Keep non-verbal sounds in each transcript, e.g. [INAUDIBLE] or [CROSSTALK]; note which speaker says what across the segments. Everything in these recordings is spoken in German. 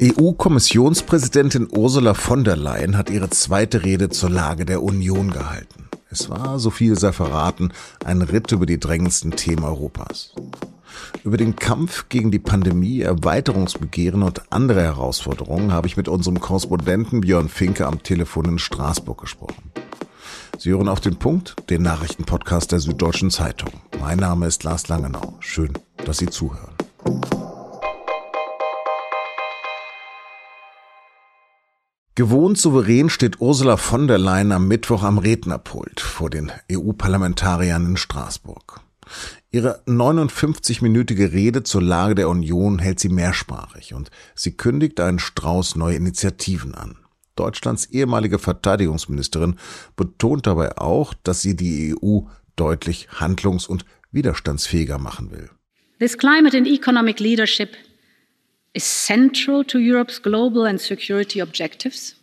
Speaker 1: EU-Kommissionspräsidentin Ursula von der Leyen hat ihre zweite Rede zur Lage der Union gehalten. Es war, so viel sei verraten, ein Ritt über die drängendsten Themen Europas. Über den Kampf gegen die Pandemie, Erweiterungsbegehren und andere Herausforderungen habe ich mit unserem Korrespondenten Björn Finke am Telefon in Straßburg gesprochen. Sie hören auf den Punkt, den Nachrichtenpodcast der Süddeutschen Zeitung. Mein Name ist Lars Langenau. Schön, dass Sie zuhören. Gewohnt souverän steht Ursula von der Leyen am Mittwoch am Rednerpult vor den EU-Parlamentariern in Straßburg. Ihre 59-minütige Rede zur Lage der Union hält sie mehrsprachig und sie kündigt einen Strauß neue Initiativen an. Deutschlands ehemalige Verteidigungsministerin betont dabei auch, dass sie die EU deutlich handlungs- und widerstandsfähiger machen will.
Speaker 2: This climate and economic leadership is central to Europe's global and security objectives.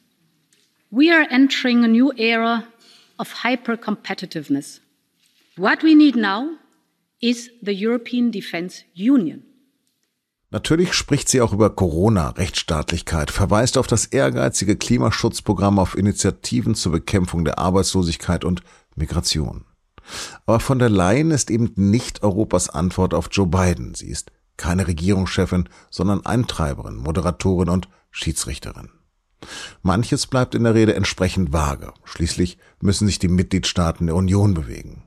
Speaker 2: We are entering a new era of hyper competitiveness. What we need now is the European Defence Union.
Speaker 1: Natürlich spricht sie auch über Corona, Rechtsstaatlichkeit, verweist auf das ehrgeizige Klimaschutzprogramm, auf Initiativen zur Bekämpfung der Arbeitslosigkeit und Migration. Aber von der Leyen ist eben nicht Europas Antwort auf Joe Biden. Sie ist keine Regierungschefin, sondern Eintreiberin, Moderatorin und Schiedsrichterin. Manches bleibt in der Rede entsprechend vage. Schließlich müssen sich die Mitgliedstaaten der Union bewegen.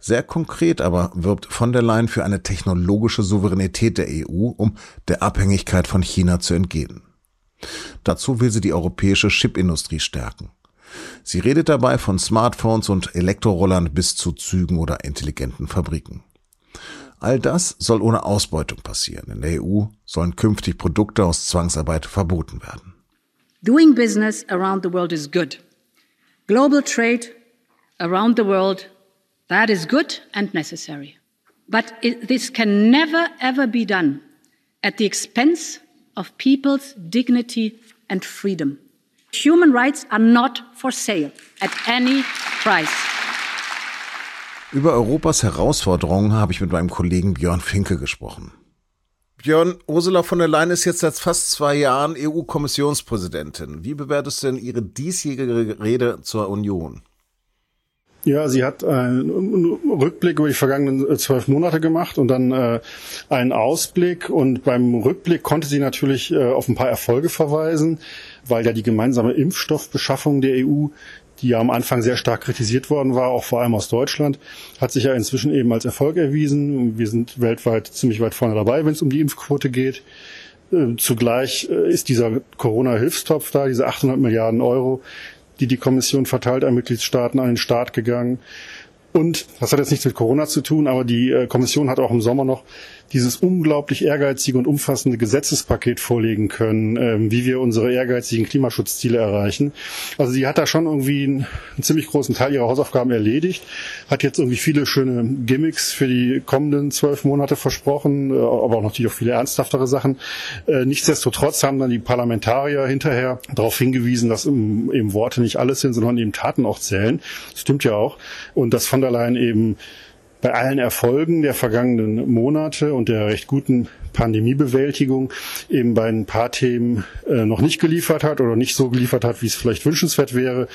Speaker 1: Sehr konkret aber wirbt von der Leyen für eine technologische Souveränität der EU, um der Abhängigkeit von China zu entgehen. Dazu will sie die europäische Chipindustrie stärken. Sie redet dabei von Smartphones und Elektrorollern bis zu Zügen oder intelligenten Fabriken. All das soll ohne Ausbeutung passieren. In der EU sollen künftig Produkte aus Zwangsarbeit verboten werden.
Speaker 2: Doing business around the world is good. Global trade around the world, that is good and necessary. But this can never ever be done at the expense of people's dignity and freedom. Human rights are not for sale at any price.
Speaker 1: Über Europas Herausforderungen habe ich mit meinem Kollegen Björn Finke gesprochen. Björn, Ursula von der Leyen ist jetzt seit fast zwei Jahren EU-Kommissionspräsidentin. Wie bewertest du denn ihre diesjährige Rede zur Union?
Speaker 3: Ja, sie hat einen Rückblick über die vergangenen äh, zwölf Monate gemacht und dann äh, einen Ausblick. Und beim Rückblick konnte sie natürlich äh, auf ein paar Erfolge verweisen, weil ja die gemeinsame Impfstoffbeschaffung der EU die ja am Anfang sehr stark kritisiert worden war, auch vor allem aus Deutschland, hat sich ja inzwischen eben als Erfolg erwiesen. Wir sind weltweit ziemlich weit vorne dabei, wenn es um die Impfquote geht. Äh, zugleich äh, ist dieser Corona-Hilfstopf da, diese 800 Milliarden Euro, die die Kommission verteilt an Mitgliedstaaten, an den Staat gegangen. Und das hat jetzt nichts mit Corona zu tun, aber die äh, Kommission hat auch im Sommer noch dieses unglaublich ehrgeizige und umfassende Gesetzespaket vorlegen können, ähm, wie wir unsere ehrgeizigen Klimaschutzziele erreichen. Also sie hat da schon irgendwie einen, ziemlich großen Teil ihrer Hausaufgaben erledigt, hat jetzt irgendwie viele schöne Gimmicks für die kommenden zwölf Monate versprochen, äh, aber auch natürlich auch viele ernsthaftere Sachen. Äh, nichtsdestotrotz haben dann die Parlamentarier hinterher darauf hingewiesen, dass eben Worte nicht alles sind, sondern eben Taten auch zählen. Das stimmt ja auch. Und dass von der Leyen eben bei allen Erfolgen der vergangenen Monate und der recht guten Pandemiebewältigung eben bei ein paar Themen äh, noch nicht geliefert hat oder nicht so geliefert hat, wie es vielleicht wünschenswert wäre.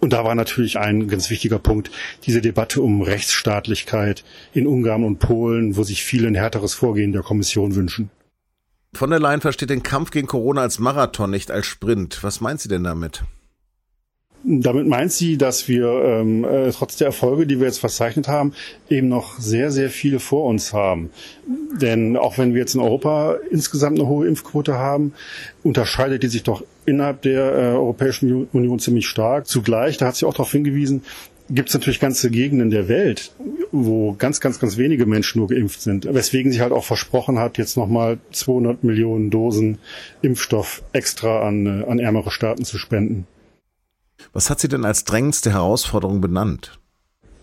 Speaker 3: Und da war natürlich ein ganz wichtiger Punkt diese Debatte um Rechtsstaatlichkeit in Ungarn und Polen, wo sich viele ein härteres Vorgehen der Kommission wünschen.
Speaker 1: Von der Leyen versteht den Kampf gegen Corona als Marathon, nicht als Sprint. Was meint sie denn damit?
Speaker 3: Damit meint sie, dass wir ähm, äh, trotz der Erfolge, die wir jetzt verzeichnet haben, eben noch sehr, sehr viele vor uns haben. Denn auch wenn wir jetzt in Europa insgesamt eine hohe Impfquote haben, unterscheidet die sich doch innerhalb der äh, Europäischen Union ziemlich stark. Zugleich, da hat sie auch darauf hingewiesen, gibt es natürlich ganze Gegenden der Welt, wo ganz, ganz, ganz wenige Menschen nur geimpft sind. Weswegen sie halt auch versprochen hat, jetzt nochmal 200 Millionen Dosen Impfstoff extra an, äh, an ärmere Staaten zu spenden.
Speaker 1: Was hat sie denn als drängendste Herausforderung benannt?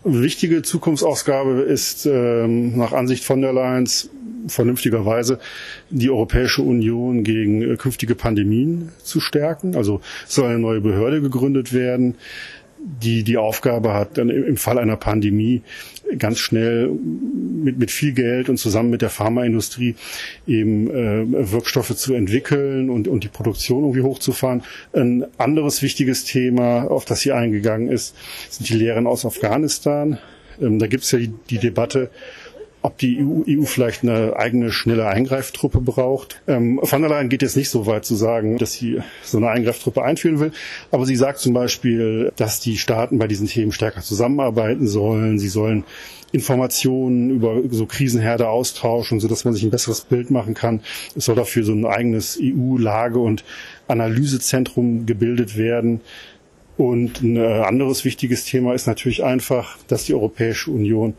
Speaker 3: Wichtige Zukunftsausgabe ist ähm, nach Ansicht von der Leyen vernünftigerweise die Europäische Union gegen äh, künftige Pandemien zu stärken. Also soll eine neue Behörde gegründet werden. Die die Aufgabe hat, dann im Fall einer Pandemie ganz schnell mit, mit viel Geld und zusammen mit der Pharmaindustrie eben äh, Wirkstoffe zu entwickeln und, und die Produktion irgendwie hochzufahren. Ein anderes wichtiges Thema, auf das hier eingegangen ist, sind die Lehren aus Afghanistan. Ähm, da gibt es ja die, die Debatte, ob die EU, EU vielleicht eine eigene schnelle Eingreiftruppe braucht. Ähm, von der Leyen geht jetzt nicht so weit zu sagen, dass sie so eine Eingreiftruppe einführen will, aber sie sagt zum Beispiel, dass die Staaten bei diesen Themen stärker zusammenarbeiten sollen. Sie sollen Informationen über so Krisenherde austauschen, sodass man sich ein besseres Bild machen kann. Es soll dafür so ein eigenes EU-Lage- und Analysezentrum gebildet werden. Und ein anderes wichtiges Thema ist natürlich einfach, dass die Europäische Union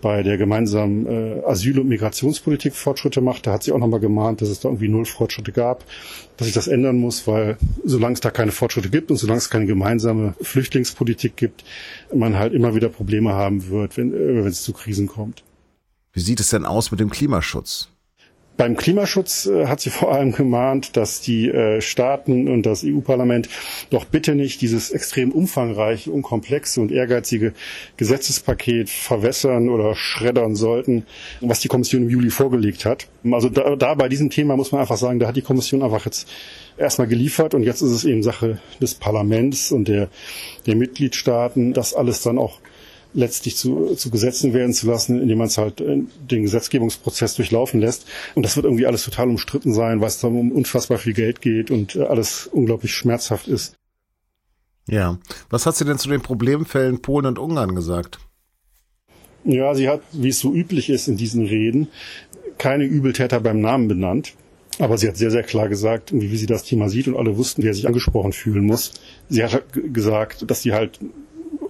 Speaker 3: bei der gemeinsamen äh, Asyl- und Migrationspolitik Fortschritte macht. Da hat sie auch nochmal gemahnt, dass es da irgendwie null Fortschritte gab, dass sich das ändern muss, weil solange es da keine Fortschritte gibt und solange es keine gemeinsame Flüchtlingspolitik gibt, man halt immer wieder Probleme haben wird, wenn, äh, wenn es zu Krisen kommt.
Speaker 1: Wie sieht es denn aus mit dem Klimaschutz?
Speaker 3: Beim Klimaschutz äh, hat sie [LAUGHS] vor allem gemahnt, dass die äh, Staaten und das EU-Parlament doch bitte nicht dieses extrem umfangreiche, unkomplexe und ehrgeizige Gesetzespaket verwässern oder schreddern sollten, was die Kommission im Juli vorgelegt hat. Also da, da bei diesem Thema muss man einfach sagen, da hat die Kommission einfach jetzt erstmal geliefert und jetzt ist es eben Sache des Parlaments und der, der Mitgliedstaaten, das alles dann auch letztlich zu, zu Gesetzen werden zu lassen, indem man es halt äh, den Gesetzgebungsprozess durchlaufen lässt. Und das wird irgendwie alles total umstritten sein, weil es da um unfassbar viel Geld geht und äh, alles unglaublich schmerzhaft ist.
Speaker 1: Ja. Was hat sie denn zu den Problemfällen Polen und Ungarn gesagt?
Speaker 3: Ja, sie hat, wie es so üblich ist in diesen Reden, keine Übeltäter beim Namen benannt. Aber sie hat sehr, sehr klar gesagt, wie sie das Thema sieht und alle wussten, wer sich angesprochen fühlen muss. Sie hat gesagt, dass sie halt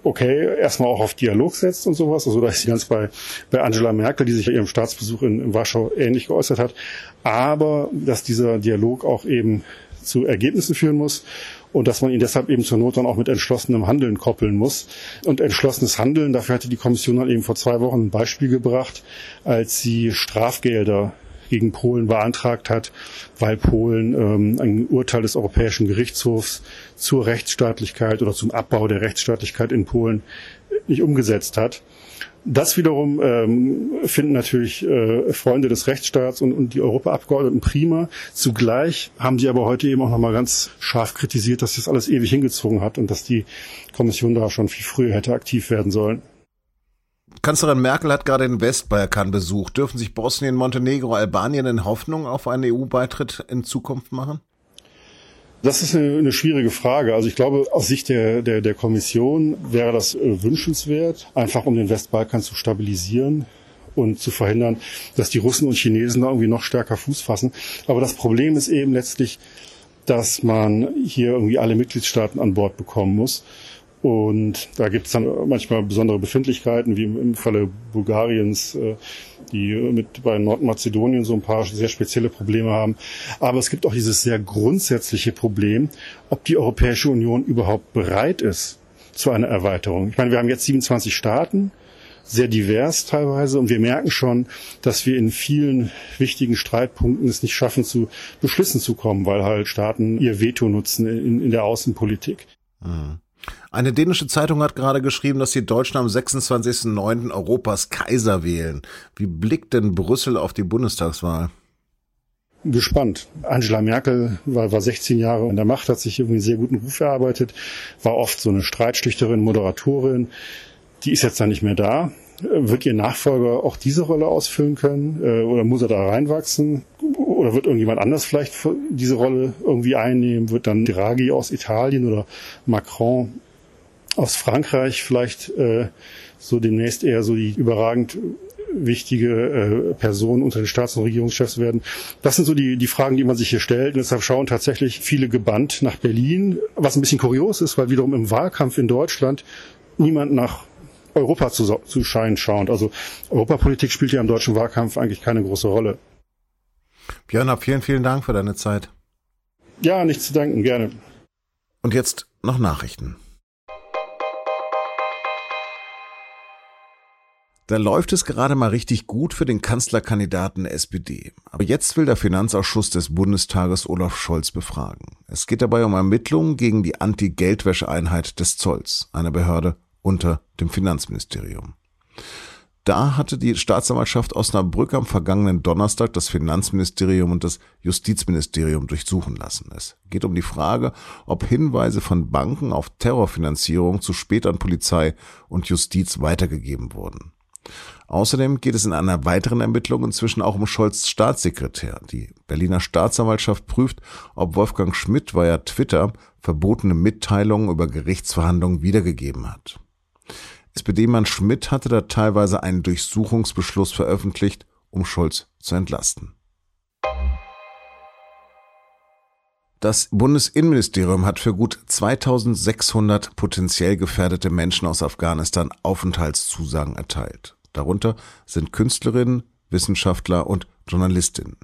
Speaker 3: okay, erstmal auch auf Dialog setzt und sowas. Also da ist sie ganz bei, bei Angela Merkel, die sich bei ihrem Staatsbesuch in, in Warschau ähnlich geäußert hat. Aber dass dieser Dialog auch eben zu Ergebnissen führen muss und dass man ihn deshalb eben zur Not dann auch mit entschlossenem Handeln koppeln muss. Und entschlossenes Handeln, dafür hatte die Kommission dann eben vor zwei Wochen ein Beispiel gebracht, als sie Strafgelder gegen Polen beantragt hat, weil Polen ähm, ein Urteil des Europäischen Gerichtshofs zur Rechtsstaatlichkeit oder zum Abbau der Rechtsstaatlichkeit in Polen nicht umgesetzt hat. Das wiederum ähm, finden natürlich äh, Freunde des Rechtsstaats und, und die Europaabgeordneten prima. Zugleich haben sie aber heute eben auch nochmal ganz scharf kritisiert, dass das alles ewig hingezogen hat und dass die Kommission da schon viel früher hätte aktiv werden sollen.
Speaker 1: Kanzlerin Merkel hat gerade den Westbalkan besucht. Dürfen sich Bosnien, Montenegro, Albanien in Hoffnung auf einen EU-Beitritt in Zukunft machen?
Speaker 3: Das ist eine, schwierige Frage. Also ich glaube, aus Sicht der, der, der Kommission wäre das äh, wünschenswert, einfach um den Westbalkan zu stabilisieren und zu verhindern, dass die Russen und Chinesen da irgendwie noch stärker Fuß fassen. Aber das Problem ist eben letztlich, dass man hier irgendwie alle Mitgliedstaaten an Bord bekommen muss. Und da gibt es dann manchmal besondere Befindlichkeiten, wie im Falle Bulgariens, äh, die mit bei Nordmazedonien so ein paar sehr spezielle Probleme haben. Aber es gibt auch dieses sehr grundsätzliche Problem, ob die Europäische Union überhaupt bereit ist zu einer Erweiterung. Ich meine, wir haben jetzt 27 Staaten, sehr divers teilweise, und wir merken schon, dass wir in vielen wichtigen Streitpunkten es nicht schaffen, zu Beschlüssen zu kommen, weil halt Staaten ihr Veto nutzen in, in der Außenpolitik.
Speaker 1: Mhm. Eine dänische Zeitung hat gerade geschrieben, dass die Deutschen am 26.09. Europas Kaiser wählen. Wie blickt denn Brüssel auf die Bundestagswahl?
Speaker 3: gespannt. Angela Merkel war, war 16 Jahre in der Macht, hat sich irgendwie einen sehr guten Ruf erarbeitet, war oft so eine Streitschlichterin, Moderatorin. Die ist jetzt da nicht mehr da. Wird ihr Nachfolger auch diese Rolle ausfüllen können? Äh, oder muss er da reinwachsen? Oder wird irgendjemand anders vielleicht diese Rolle irgendwie einnehmen? Wird dann Draghi aus Italien oder Macron aus Frankreich vielleicht äh, so demnächst eher so die überragend wichtige äh, Person unter den Staats- und Regierungschefs werden. Das sind so die, die Fragen, die man sich hier stellt. Und deshalb schauen tatsächlich viele gebannt nach Berlin, was ein bisschen kurios ist, weil wiederum im Wahlkampf in Deutschland niemand nach Europa zu, zu scheinen schaut. Also Europapolitik spielt ja im deutschen Wahlkampf eigentlich keine große Rolle.
Speaker 1: Björn, vielen, vielen Dank für deine Zeit.
Speaker 3: Ja, nichts zu danken, gerne.
Speaker 1: Und jetzt noch Nachrichten. Da läuft es gerade mal richtig gut für den Kanzlerkandidaten der SPD. Aber jetzt will der Finanzausschuss des Bundestages Olaf Scholz befragen. Es geht dabei um Ermittlungen gegen die Anti-Geldwäscheeinheit des Zolls, eine Behörde unter dem Finanzministerium. Da hatte die Staatsanwaltschaft Osnabrück am vergangenen Donnerstag das Finanzministerium und das Justizministerium durchsuchen lassen. Es geht um die Frage, ob Hinweise von Banken auf Terrorfinanzierung zu spät an Polizei und Justiz weitergegeben wurden. Außerdem geht es in einer weiteren Ermittlung inzwischen auch um Scholz Staatssekretär. Die Berliner Staatsanwaltschaft prüft, ob Wolfgang Schmidt via Twitter verbotene Mitteilungen über Gerichtsverhandlungen wiedergegeben hat. SPD-Mann Schmidt hatte da teilweise einen Durchsuchungsbeschluss veröffentlicht, um Scholz zu entlasten. Das Bundesinnenministerium hat für gut 2600 potenziell gefährdete Menschen aus Afghanistan Aufenthaltszusagen erteilt. Darunter sind Künstlerinnen, Wissenschaftler und Journalistinnen.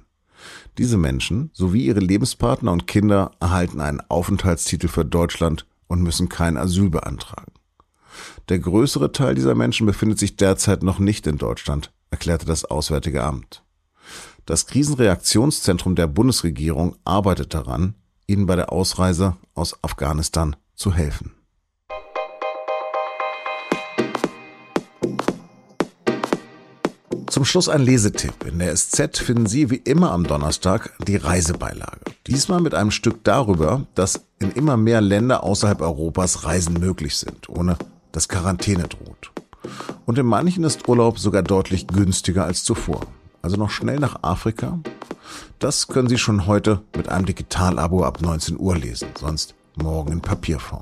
Speaker 1: Diese Menschen sowie ihre Lebenspartner und Kinder erhalten einen Aufenthaltstitel für Deutschland und müssen kein Asyl beantragen. Der größere Teil dieser Menschen befindet sich derzeit noch nicht in Deutschland, erklärte das Auswärtige Amt. Das Krisenreaktionszentrum der Bundesregierung arbeitet daran, ihnen bei der Ausreise aus Afghanistan zu helfen. Zum Schluss ein Lesetipp. In der SZ finden Sie wie immer am Donnerstag die Reisebeilage. Diesmal mit einem Stück darüber, dass in immer mehr Länder außerhalb Europas Reisen möglich sind, ohne dass Quarantäne droht. Und in manchen ist Urlaub sogar deutlich günstiger als zuvor. Also noch schnell nach Afrika, das können Sie schon heute mit einem Digitalabo ab 19 Uhr lesen, sonst morgen in Papierform.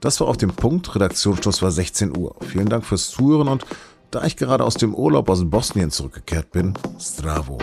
Speaker 1: Das war auf dem Punkt. Redaktionsschluss war 16 Uhr. Vielen Dank fürs Zuhören und da ich gerade aus dem Urlaub aus Bosnien zurückgekehrt bin, Stravo.